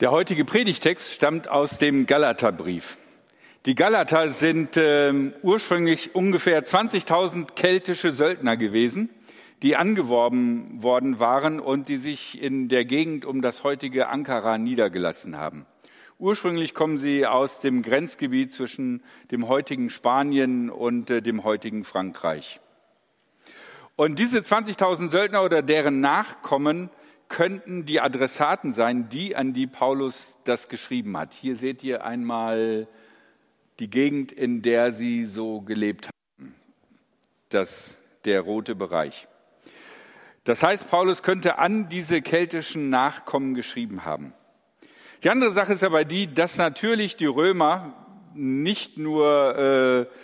Der heutige Predigtext stammt aus dem Galaterbrief. Die Galater sind äh, ursprünglich ungefähr 20.000 keltische Söldner gewesen, die angeworben worden waren und die sich in der Gegend um das heutige Ankara niedergelassen haben. Ursprünglich kommen sie aus dem Grenzgebiet zwischen dem heutigen Spanien und äh, dem heutigen Frankreich. Und diese 20.000 Söldner oder deren Nachkommen könnten die Adressaten sein, die, an die Paulus das geschrieben hat. Hier seht ihr einmal die Gegend, in der sie so gelebt haben. Das, der rote Bereich. Das heißt, Paulus könnte an diese keltischen Nachkommen geschrieben haben. Die andere Sache ist aber die, dass natürlich die Römer nicht nur äh,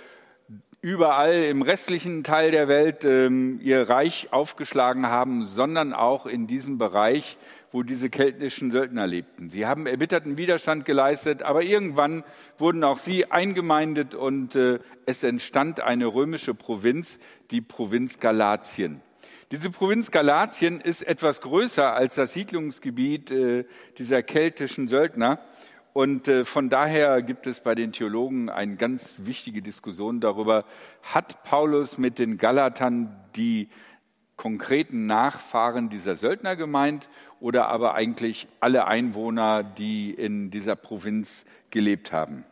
überall im restlichen Teil der Welt ähm, ihr Reich aufgeschlagen haben, sondern auch in diesem Bereich, wo diese keltischen Söldner lebten. Sie haben erbitterten Widerstand geleistet, aber irgendwann wurden auch sie eingemeindet und äh, es entstand eine römische Provinz, die Provinz Galatien. Diese Provinz Galatien ist etwas größer als das Siedlungsgebiet äh, dieser keltischen Söldner und äh, von daher gibt es bei den Theologen eine ganz wichtige Diskussion darüber, hat Paulus mit den Galatern die konkreten Nachfahren dieser Söldner gemeint oder aber eigentlich alle Einwohner, die in dieser Provinz gelebt haben.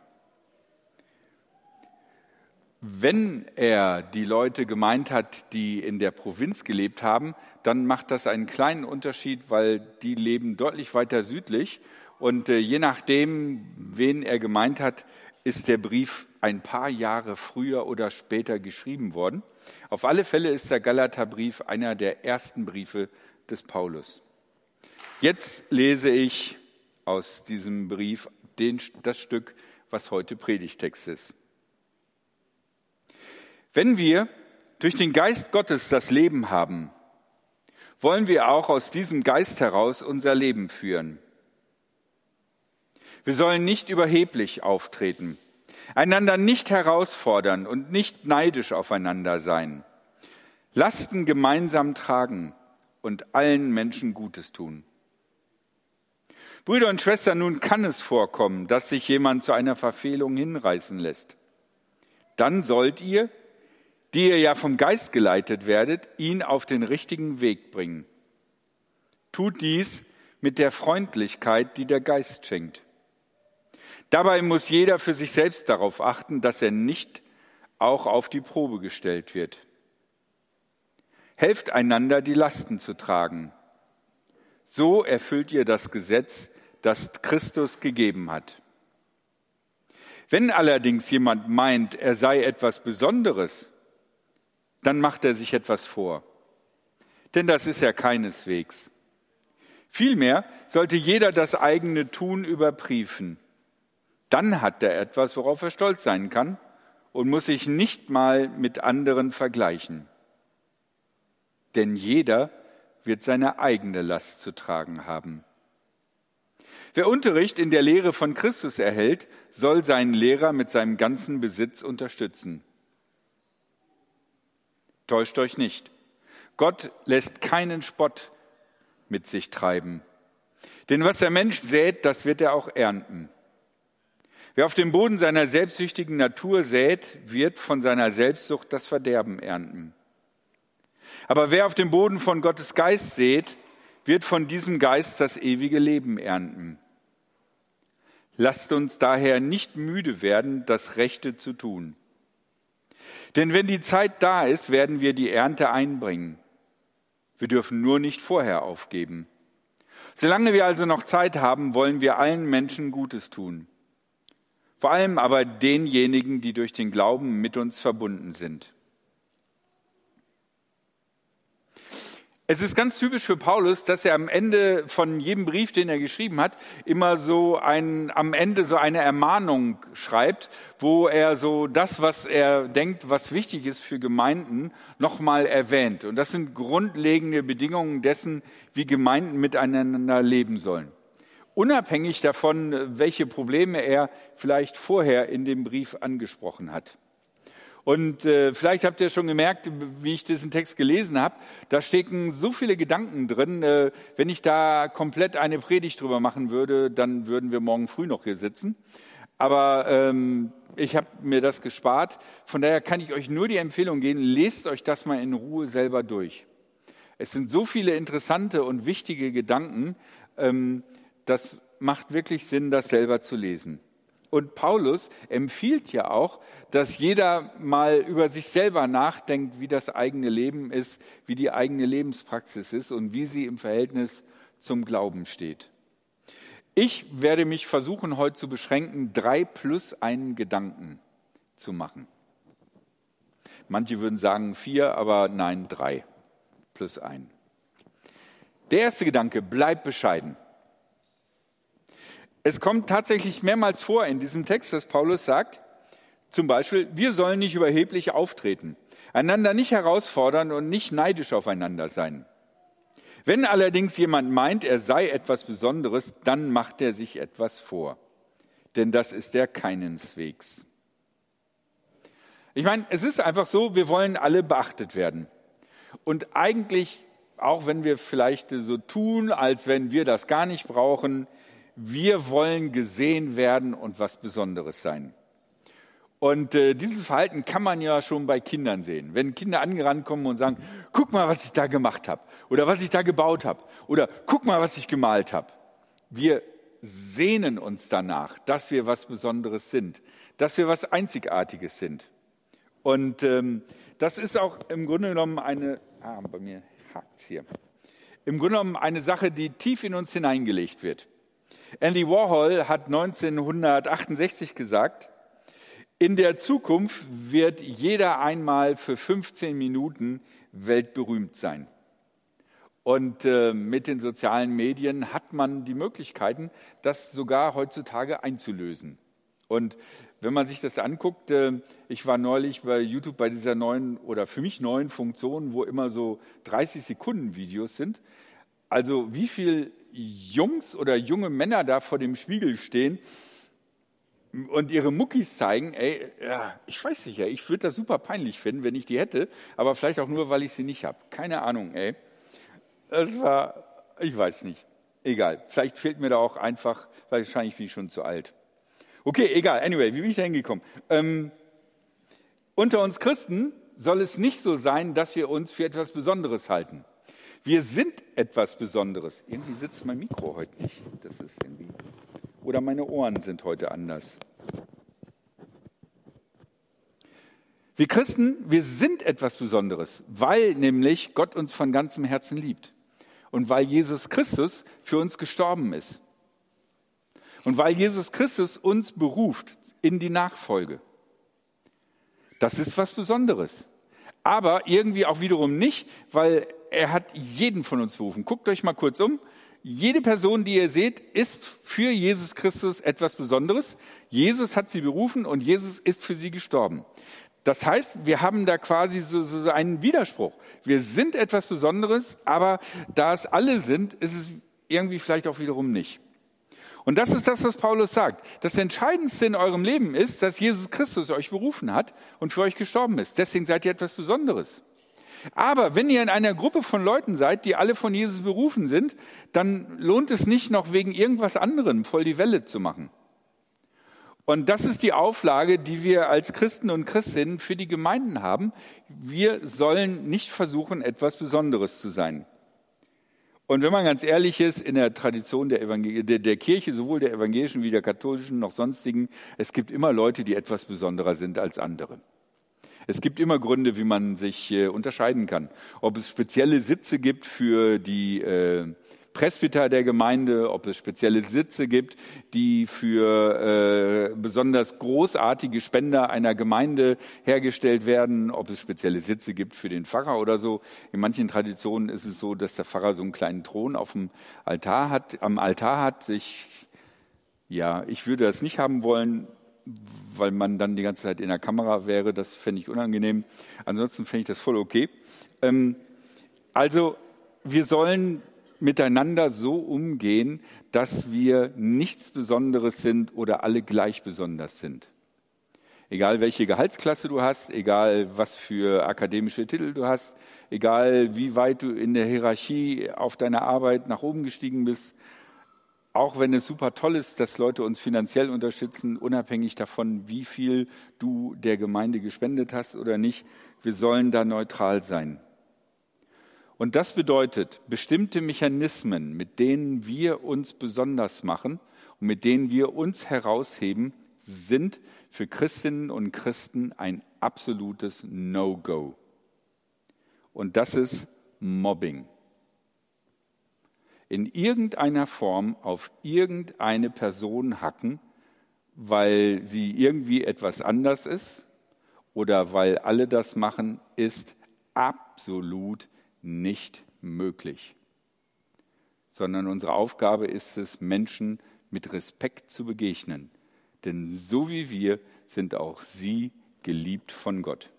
Wenn er die Leute gemeint hat, die in der Provinz gelebt haben, dann macht das einen kleinen Unterschied, weil die leben deutlich weiter südlich und äh, je nachdem, wen er gemeint hat, ist der Brief ein paar Jahre früher oder später geschrieben worden. Auf alle Fälle ist der Galaterbrief einer der ersten Briefe des Paulus. Jetzt lese ich aus diesem Brief den, das Stück, was heute Predigtext ist. Wenn wir durch den Geist Gottes das Leben haben, wollen wir auch aus diesem Geist heraus unser Leben führen. Wir sollen nicht überheblich auftreten, einander nicht herausfordern und nicht neidisch aufeinander sein. Lasten gemeinsam tragen und allen Menschen Gutes tun. Brüder und Schwestern, nun kann es vorkommen, dass sich jemand zu einer Verfehlung hinreißen lässt. Dann sollt ihr, die ihr ja vom Geist geleitet werdet, ihn auf den richtigen Weg bringen. Tut dies mit der Freundlichkeit, die der Geist schenkt. Dabei muss jeder für sich selbst darauf achten, dass er nicht auch auf die Probe gestellt wird. Helft einander, die Lasten zu tragen. So erfüllt ihr das Gesetz, das Christus gegeben hat. Wenn allerdings jemand meint, er sei etwas Besonderes, dann macht er sich etwas vor. Denn das ist er keineswegs. Vielmehr sollte jeder das eigene Tun überprüfen dann hat er etwas, worauf er stolz sein kann und muss sich nicht mal mit anderen vergleichen. Denn jeder wird seine eigene Last zu tragen haben. Wer Unterricht in der Lehre von Christus erhält, soll seinen Lehrer mit seinem ganzen Besitz unterstützen. Täuscht euch nicht. Gott lässt keinen Spott mit sich treiben. Denn was der Mensch sät, das wird er auch ernten. Wer auf dem Boden seiner selbstsüchtigen Natur sät, wird von seiner Selbstsucht das Verderben ernten. Aber wer auf dem Boden von Gottes Geist sät, wird von diesem Geist das ewige Leben ernten. Lasst uns daher nicht müde werden, das Rechte zu tun. Denn wenn die Zeit da ist, werden wir die Ernte einbringen. Wir dürfen nur nicht vorher aufgeben. Solange wir also noch Zeit haben, wollen wir allen Menschen Gutes tun vor allem aber denjenigen, die durch den Glauben mit uns verbunden sind. Es ist ganz typisch für Paulus, dass er am Ende von jedem Brief, den er geschrieben hat, immer so ein, am Ende so eine Ermahnung schreibt, wo er so das, was er denkt, was wichtig ist für Gemeinden, nochmal erwähnt. Und das sind grundlegende Bedingungen dessen, wie Gemeinden miteinander leben sollen unabhängig davon, welche Probleme er vielleicht vorher in dem Brief angesprochen hat. Und äh, vielleicht habt ihr schon gemerkt, wie ich diesen Text gelesen habe, da stecken so viele Gedanken drin. Äh, wenn ich da komplett eine Predigt drüber machen würde, dann würden wir morgen früh noch hier sitzen. Aber ähm, ich habe mir das gespart. Von daher kann ich euch nur die Empfehlung geben, lest euch das mal in Ruhe selber durch. Es sind so viele interessante und wichtige Gedanken, ähm, das macht wirklich Sinn, das selber zu lesen. Und Paulus empfiehlt ja auch, dass jeder mal über sich selber nachdenkt, wie das eigene Leben ist, wie die eigene Lebenspraxis ist und wie sie im Verhältnis zum Glauben steht. Ich werde mich versuchen, heute zu beschränken, drei plus einen Gedanken zu machen. Manche würden sagen vier, aber nein, drei plus ein. Der erste Gedanke, bleib bescheiden. Es kommt tatsächlich mehrmals vor in diesem Text, dass Paulus sagt, zum Beispiel, wir sollen nicht überheblich auftreten, einander nicht herausfordern und nicht neidisch aufeinander sein. Wenn allerdings jemand meint, er sei etwas Besonderes, dann macht er sich etwas vor. Denn das ist der keineswegs. Ich meine, es ist einfach so, wir wollen alle beachtet werden. Und eigentlich, auch wenn wir vielleicht so tun, als wenn wir das gar nicht brauchen, wir wollen gesehen werden und was Besonderes sein. Und äh, dieses Verhalten kann man ja schon bei Kindern sehen. Wenn Kinder angerannt kommen und sagen, guck mal, was ich da gemacht habe oder was ich da gebaut habe oder guck mal, was ich gemalt habe. Wir sehnen uns danach, dass wir was Besonderes sind, dass wir was Einzigartiges sind. Und ähm, das ist auch im Grunde genommen eine, ah, bei mir hakt's hier, im Grunde genommen eine Sache, die tief in uns hineingelegt wird. Andy Warhol hat 1968 gesagt, in der Zukunft wird jeder einmal für 15 Minuten weltberühmt sein. Und äh, mit den sozialen Medien hat man die Möglichkeiten, das sogar heutzutage einzulösen. Und wenn man sich das anguckt, äh, ich war neulich bei YouTube bei dieser neuen oder für mich neuen Funktion, wo immer so 30 Sekunden Videos sind. Also wie viel Jungs oder junge Männer da vor dem Spiegel stehen und ihre Muckis zeigen, ey, ja, ich weiß nicht, ja, ich würde das super peinlich finden, wenn ich die hätte, aber vielleicht auch nur, weil ich sie nicht habe. Keine Ahnung, ey. Das war, ich weiß nicht. Egal. Vielleicht fehlt mir da auch einfach, wahrscheinlich bin ich schon zu alt. Okay, egal. Anyway, wie bin ich da hingekommen? Ähm, unter uns Christen soll es nicht so sein, dass wir uns für etwas Besonderes halten. Wir sind etwas Besonderes. Irgendwie sitzt mein Mikro heute nicht. Das ist irgendwie. Oder meine Ohren sind heute anders. Wir Christen, wir sind etwas Besonderes, weil nämlich Gott uns von ganzem Herzen liebt und weil Jesus Christus für uns gestorben ist und weil Jesus Christus uns beruft in die Nachfolge. Das ist was Besonderes. Aber irgendwie auch wiederum nicht, weil er hat jeden von uns berufen. Guckt euch mal kurz um. Jede Person, die ihr seht, ist für Jesus Christus etwas Besonderes. Jesus hat sie berufen und Jesus ist für sie gestorben. Das heißt, wir haben da quasi so, so einen Widerspruch. Wir sind etwas Besonderes, aber da es alle sind, ist es irgendwie vielleicht auch wiederum nicht. Und das ist das, was Paulus sagt. Das Entscheidendste in eurem Leben ist, dass Jesus Christus euch berufen hat und für euch gestorben ist. Deswegen seid ihr etwas Besonderes. Aber wenn ihr in einer Gruppe von Leuten seid, die alle von Jesus berufen sind, dann lohnt es nicht noch wegen irgendwas anderem voll die Welle zu machen. Und das ist die Auflage, die wir als Christen und Christinnen für die Gemeinden haben. Wir sollen nicht versuchen, etwas Besonderes zu sein. Und wenn man ganz ehrlich ist, in der Tradition der, der, der Kirche, sowohl der evangelischen wie der katholischen noch sonstigen, es gibt immer Leute, die etwas besonderer sind als andere. Es gibt immer Gründe, wie man sich äh, unterscheiden kann. Ob es spezielle Sitze gibt für die äh, Presbyter der Gemeinde, ob es spezielle Sitze gibt, die für äh, besonders großartige Spender einer Gemeinde hergestellt werden, ob es spezielle Sitze gibt für den Pfarrer oder so. In manchen Traditionen ist es so, dass der Pfarrer so einen kleinen Thron auf dem Altar hat, am Altar hat. Ich, ja, ich würde das nicht haben wollen weil man dann die ganze Zeit in der Kamera wäre. Das fände ich unangenehm. Ansonsten fände ich das voll okay. Ähm, also wir sollen miteinander so umgehen, dass wir nichts Besonderes sind oder alle gleich besonders sind. Egal welche Gehaltsklasse du hast, egal was für akademische Titel du hast, egal wie weit du in der Hierarchie auf deiner Arbeit nach oben gestiegen bist, auch wenn es super toll ist, dass Leute uns finanziell unterstützen, unabhängig davon, wie viel du der Gemeinde gespendet hast oder nicht, wir sollen da neutral sein. Und das bedeutet, bestimmte Mechanismen, mit denen wir uns besonders machen und mit denen wir uns herausheben, sind für Christinnen und Christen ein absolutes No-Go. Und das ist Mobbing. In irgendeiner Form auf irgendeine Person hacken, weil sie irgendwie etwas anders ist oder weil alle das machen, ist absolut nicht möglich. Sondern unsere Aufgabe ist es, Menschen mit Respekt zu begegnen denn so wie wir sind auch sie geliebt von Gott.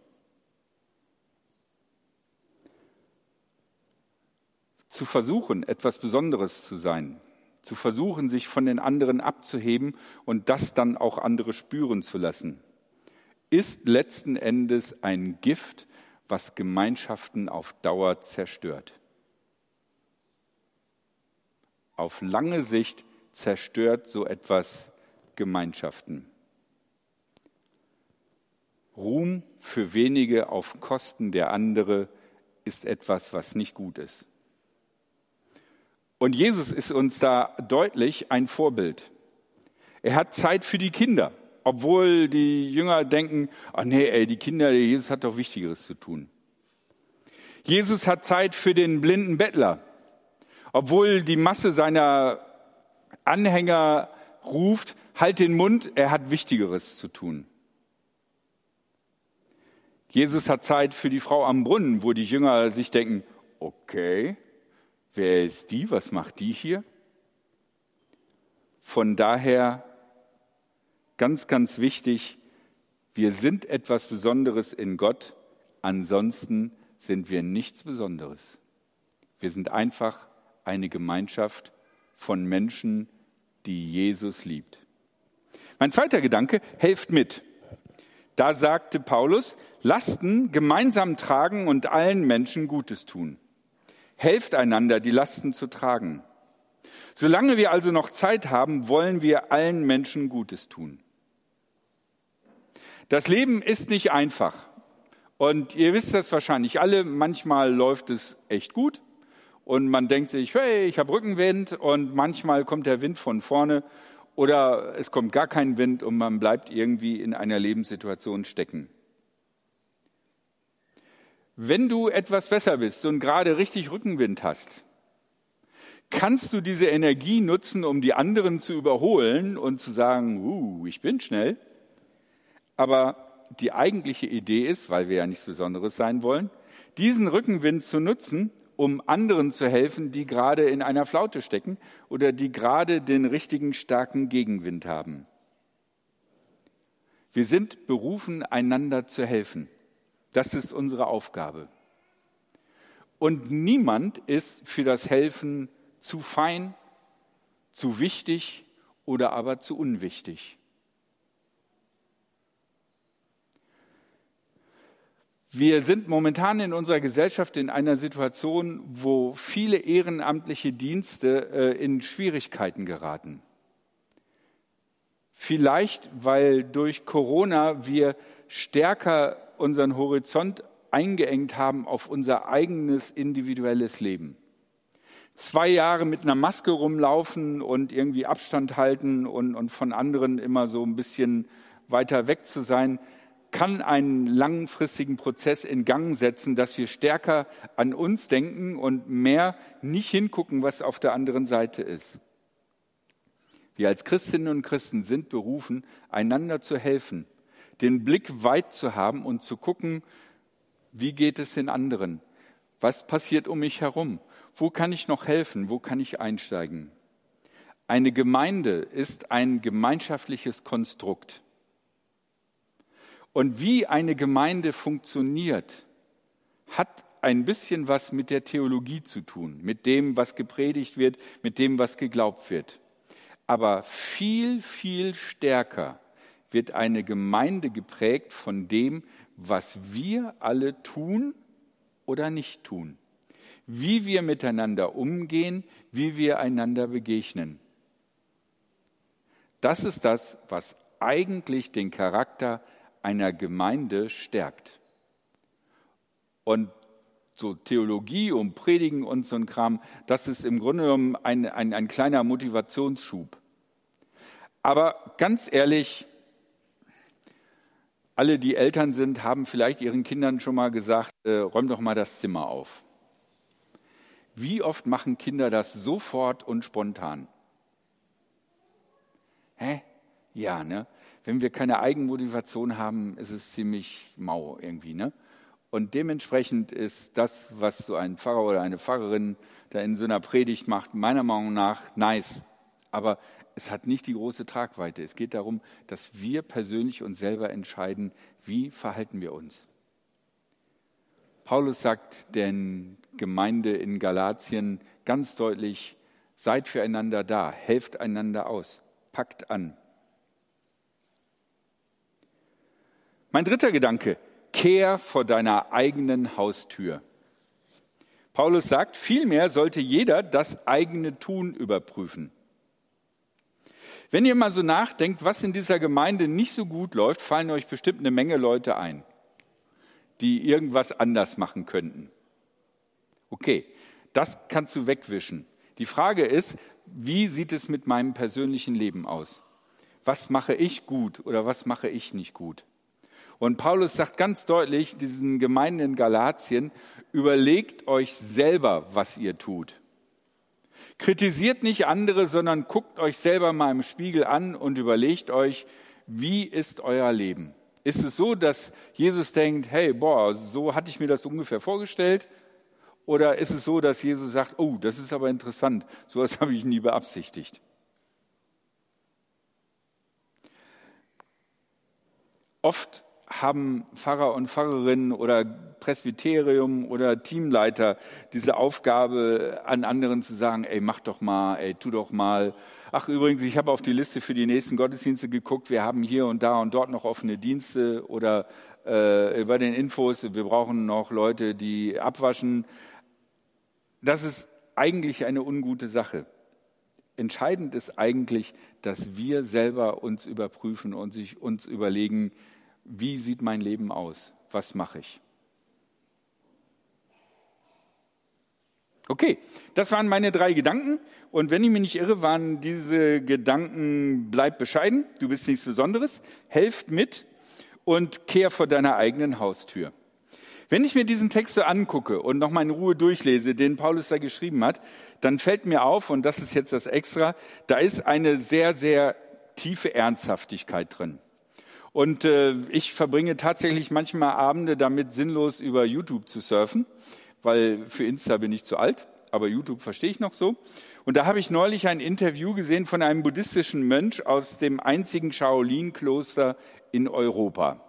Zu versuchen, etwas Besonderes zu sein, zu versuchen, sich von den anderen abzuheben und das dann auch andere spüren zu lassen, ist letzten Endes ein Gift, was Gemeinschaften auf Dauer zerstört. Auf lange Sicht zerstört so etwas Gemeinschaften. Ruhm für wenige auf Kosten der andere ist etwas, was nicht gut ist. Und Jesus ist uns da deutlich ein Vorbild. Er hat Zeit für die Kinder, obwohl die Jünger denken, ach nee, ey, die Kinder, Jesus hat doch Wichtigeres zu tun. Jesus hat Zeit für den blinden Bettler, obwohl die Masse seiner Anhänger ruft, halt den Mund, er hat Wichtigeres zu tun. Jesus hat Zeit für die Frau am Brunnen, wo die Jünger sich denken, okay, wer ist die, was macht die hier? Von daher ganz, ganz wichtig, wir sind etwas Besonderes in Gott, ansonsten sind wir nichts Besonderes. Wir sind einfach eine Gemeinschaft von Menschen, die Jesus liebt. Mein zweiter Gedanke, helft mit. Da sagte Paulus, Lasten gemeinsam tragen und allen Menschen Gutes tun. Helft einander, die Lasten zu tragen. Solange wir also noch Zeit haben, wollen wir allen Menschen Gutes tun. Das Leben ist nicht einfach. Und ihr wisst das wahrscheinlich alle, manchmal läuft es echt gut und man denkt sich, hey, ich habe Rückenwind und manchmal kommt der Wind von vorne oder es kommt gar kein Wind und man bleibt irgendwie in einer Lebenssituation stecken. Wenn du etwas besser bist und gerade richtig Rückenwind hast, kannst du diese Energie nutzen, um die anderen zu überholen und zu sagen, uh, ich bin schnell. Aber die eigentliche Idee ist, weil wir ja nichts Besonderes sein wollen, diesen Rückenwind zu nutzen, um anderen zu helfen, die gerade in einer Flaute stecken oder die gerade den richtigen starken Gegenwind haben. Wir sind berufen, einander zu helfen. Das ist unsere Aufgabe. Und niemand ist für das Helfen zu fein, zu wichtig oder aber zu unwichtig. Wir sind momentan in unserer Gesellschaft in einer Situation, wo viele ehrenamtliche Dienste äh, in Schwierigkeiten geraten. Vielleicht, weil durch Corona wir stärker unseren Horizont eingeengt haben auf unser eigenes individuelles Leben. Zwei Jahre mit einer Maske rumlaufen und irgendwie Abstand halten und, und von anderen immer so ein bisschen weiter weg zu sein, kann einen langfristigen Prozess in Gang setzen, dass wir stärker an uns denken und mehr nicht hingucken, was auf der anderen Seite ist. Wir als Christinnen und Christen sind berufen, einander zu helfen, den Blick weit zu haben und zu gucken, wie geht es den anderen? Was passiert um mich herum? Wo kann ich noch helfen? Wo kann ich einsteigen? Eine Gemeinde ist ein gemeinschaftliches Konstrukt. Und wie eine Gemeinde funktioniert, hat ein bisschen was mit der Theologie zu tun, mit dem, was gepredigt wird, mit dem, was geglaubt wird. Aber viel, viel stärker wird eine Gemeinde geprägt von dem, was wir alle tun oder nicht tun. Wie wir miteinander umgehen, wie wir einander begegnen. Das ist das, was eigentlich den Charakter einer Gemeinde stärkt. Und so Theologie und Predigen und so ein Kram, das ist im Grunde genommen ein, ein, ein kleiner Motivationsschub. Aber ganz ehrlich, alle, die Eltern sind, haben vielleicht ihren Kindern schon mal gesagt, äh, räum doch mal das Zimmer auf. Wie oft machen Kinder das sofort und spontan? Hä? Ja, ne? Wenn wir keine Eigenmotivation haben, ist es ziemlich mau irgendwie, ne? Und dementsprechend ist das, was so ein Pfarrer oder eine Pfarrerin da in so einer Predigt macht, meiner Meinung nach nice. Aber es hat nicht die große Tragweite. Es geht darum, dass wir persönlich uns selber entscheiden, wie verhalten wir uns. Paulus sagt der Gemeinde in Galatien ganz deutlich, seid füreinander da, helft einander aus, packt an. Mein dritter Gedanke, kehr vor deiner eigenen Haustür. Paulus sagt, vielmehr sollte jeder das eigene Tun überprüfen. Wenn ihr mal so nachdenkt, was in dieser Gemeinde nicht so gut läuft, fallen euch bestimmt eine Menge Leute ein, die irgendwas anders machen könnten. Okay, das kannst du wegwischen. Die Frage ist, wie sieht es mit meinem persönlichen Leben aus? Was mache ich gut oder was mache ich nicht gut? Und Paulus sagt ganz deutlich diesen Gemeinden in Galatien, überlegt euch selber, was ihr tut. Kritisiert nicht andere, sondern guckt euch selber mal im Spiegel an und überlegt euch, wie ist euer Leben? Ist es so, dass Jesus denkt, hey, boah, so hatte ich mir das ungefähr vorgestellt? Oder ist es so, dass Jesus sagt, oh, das ist aber interessant, sowas habe ich nie beabsichtigt? Oft haben Pfarrer und Pfarrerinnen oder Presbyterium oder Teamleiter diese Aufgabe an anderen zu sagen, ey, mach doch mal, ey, tu doch mal. Ach übrigens, ich habe auf die Liste für die nächsten Gottesdienste geguckt, wir haben hier und da und dort noch offene Dienste oder äh, bei den Infos, wir brauchen noch Leute, die abwaschen. Das ist eigentlich eine ungute Sache. Entscheidend ist eigentlich, dass wir selber uns überprüfen und sich uns überlegen, wie sieht mein Leben aus? Was mache ich? Okay, das waren meine drei Gedanken. Und wenn ich mich nicht irre, waren diese Gedanken, bleib bescheiden, du bist nichts Besonderes, helft mit und kehr vor deiner eigenen Haustür. Wenn ich mir diesen Text so angucke und nochmal in Ruhe durchlese, den Paulus da geschrieben hat, dann fällt mir auf, und das ist jetzt das Extra, da ist eine sehr, sehr tiefe Ernsthaftigkeit drin. Und äh, ich verbringe tatsächlich manchmal Abende damit, sinnlos über YouTube zu surfen, weil für Insta bin ich zu alt, aber YouTube verstehe ich noch so. Und da habe ich neulich ein Interview gesehen von einem buddhistischen Mönch aus dem einzigen Shaolin-Kloster in Europa.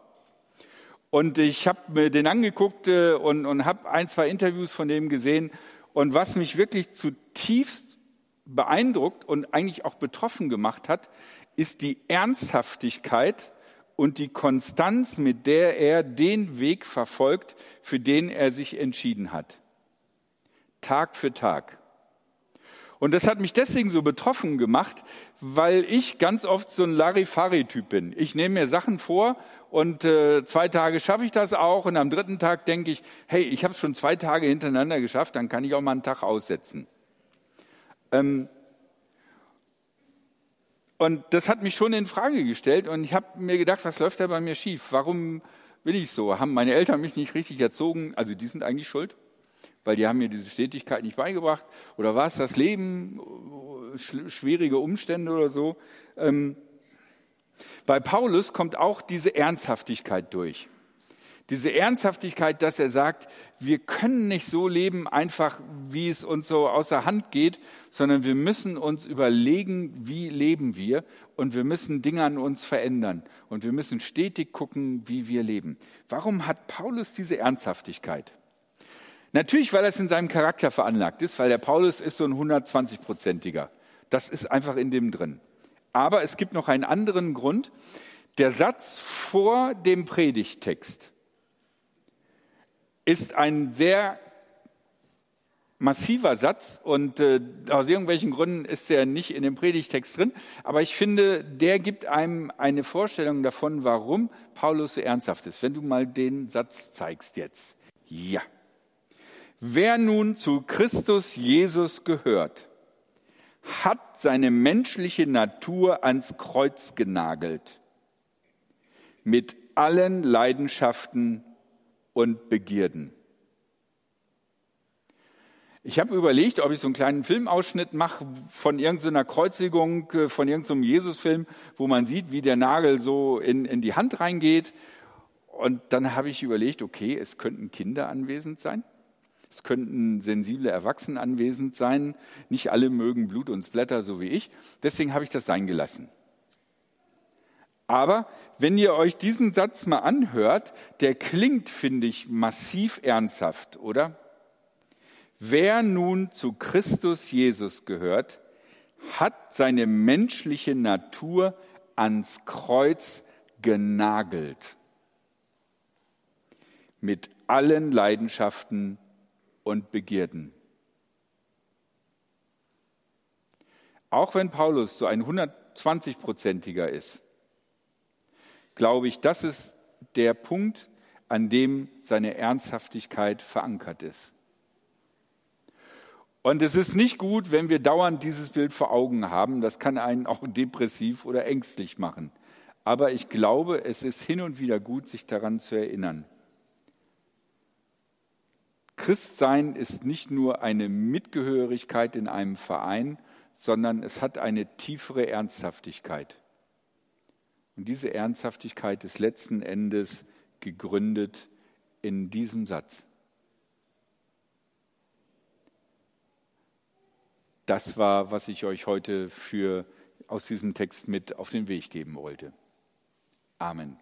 Und ich habe mir den angeguckt äh, und, und habe ein, zwei Interviews von dem gesehen. Und was mich wirklich zutiefst beeindruckt und eigentlich auch betroffen gemacht hat, ist die Ernsthaftigkeit und die Konstanz, mit der er den Weg verfolgt, für den er sich entschieden hat. Tag für Tag. Und das hat mich deswegen so betroffen gemacht, weil ich ganz oft so ein Larifari-Typ bin. Ich nehme mir Sachen vor und äh, zwei Tage schaffe ich das auch und am dritten Tag denke ich, hey, ich habe es schon zwei Tage hintereinander geschafft, dann kann ich auch mal einen Tag aussetzen. Ähm, und das hat mich schon in Frage gestellt und ich habe mir gedacht, was läuft da bei mir schief? Warum bin ich so? Haben meine Eltern mich nicht richtig erzogen? Also die sind eigentlich schuld, weil die haben mir diese Stetigkeit nicht beigebracht. Oder war es das Leben, schwierige Umstände oder so? Ähm, bei Paulus kommt auch diese Ernsthaftigkeit durch. Diese Ernsthaftigkeit, dass er sagt, wir können nicht so leben, einfach wie es uns so außer Hand geht, sondern wir müssen uns überlegen, wie leben wir und wir müssen Dinge an uns verändern und wir müssen stetig gucken, wie wir leben. Warum hat Paulus diese Ernsthaftigkeit? Natürlich, weil es in seinem Charakter veranlagt ist, weil der Paulus ist so ein 120-prozentiger. Das ist einfach in dem drin. Aber es gibt noch einen anderen Grund, Der Satz vor dem Predigtext ist ein sehr massiver Satz und äh, aus irgendwelchen Gründen ist er nicht in dem Predigtext drin. Aber ich finde, der gibt einem eine Vorstellung davon, warum Paulus so ernsthaft ist. Wenn du mal den Satz zeigst jetzt. Ja. Wer nun zu Christus Jesus gehört, hat seine menschliche Natur ans Kreuz genagelt. Mit allen Leidenschaften und Begierden. Ich habe überlegt, ob ich so einen kleinen Filmausschnitt mache von irgendeiner Kreuzigung, äh, von irgendeinem Jesusfilm, wo man sieht, wie der Nagel so in, in die Hand reingeht. Und dann habe ich überlegt, okay, es könnten Kinder anwesend sein. Es könnten sensible Erwachsene anwesend sein. Nicht alle mögen Blut und Splatter, so wie ich. Deswegen habe ich das sein gelassen. Aber wenn ihr euch diesen Satz mal anhört, der klingt, finde ich, massiv ernsthaft, oder? Wer nun zu Christus Jesus gehört, hat seine menschliche Natur ans Kreuz genagelt. Mit allen Leidenschaften und Begierden. Auch wenn Paulus so ein 120-prozentiger ist, glaube ich, das ist der Punkt, an dem seine Ernsthaftigkeit verankert ist. Und es ist nicht gut, wenn wir dauernd dieses Bild vor Augen haben. Das kann einen auch depressiv oder ängstlich machen. Aber ich glaube, es ist hin und wieder gut, sich daran zu erinnern. Christsein ist nicht nur eine Mitgehörigkeit in einem Verein, sondern es hat eine tiefere Ernsthaftigkeit. Und diese Ernsthaftigkeit ist letzten Endes gegründet in diesem Satz. Das war, was ich euch heute für, aus diesem Text mit auf den Weg geben wollte. Amen.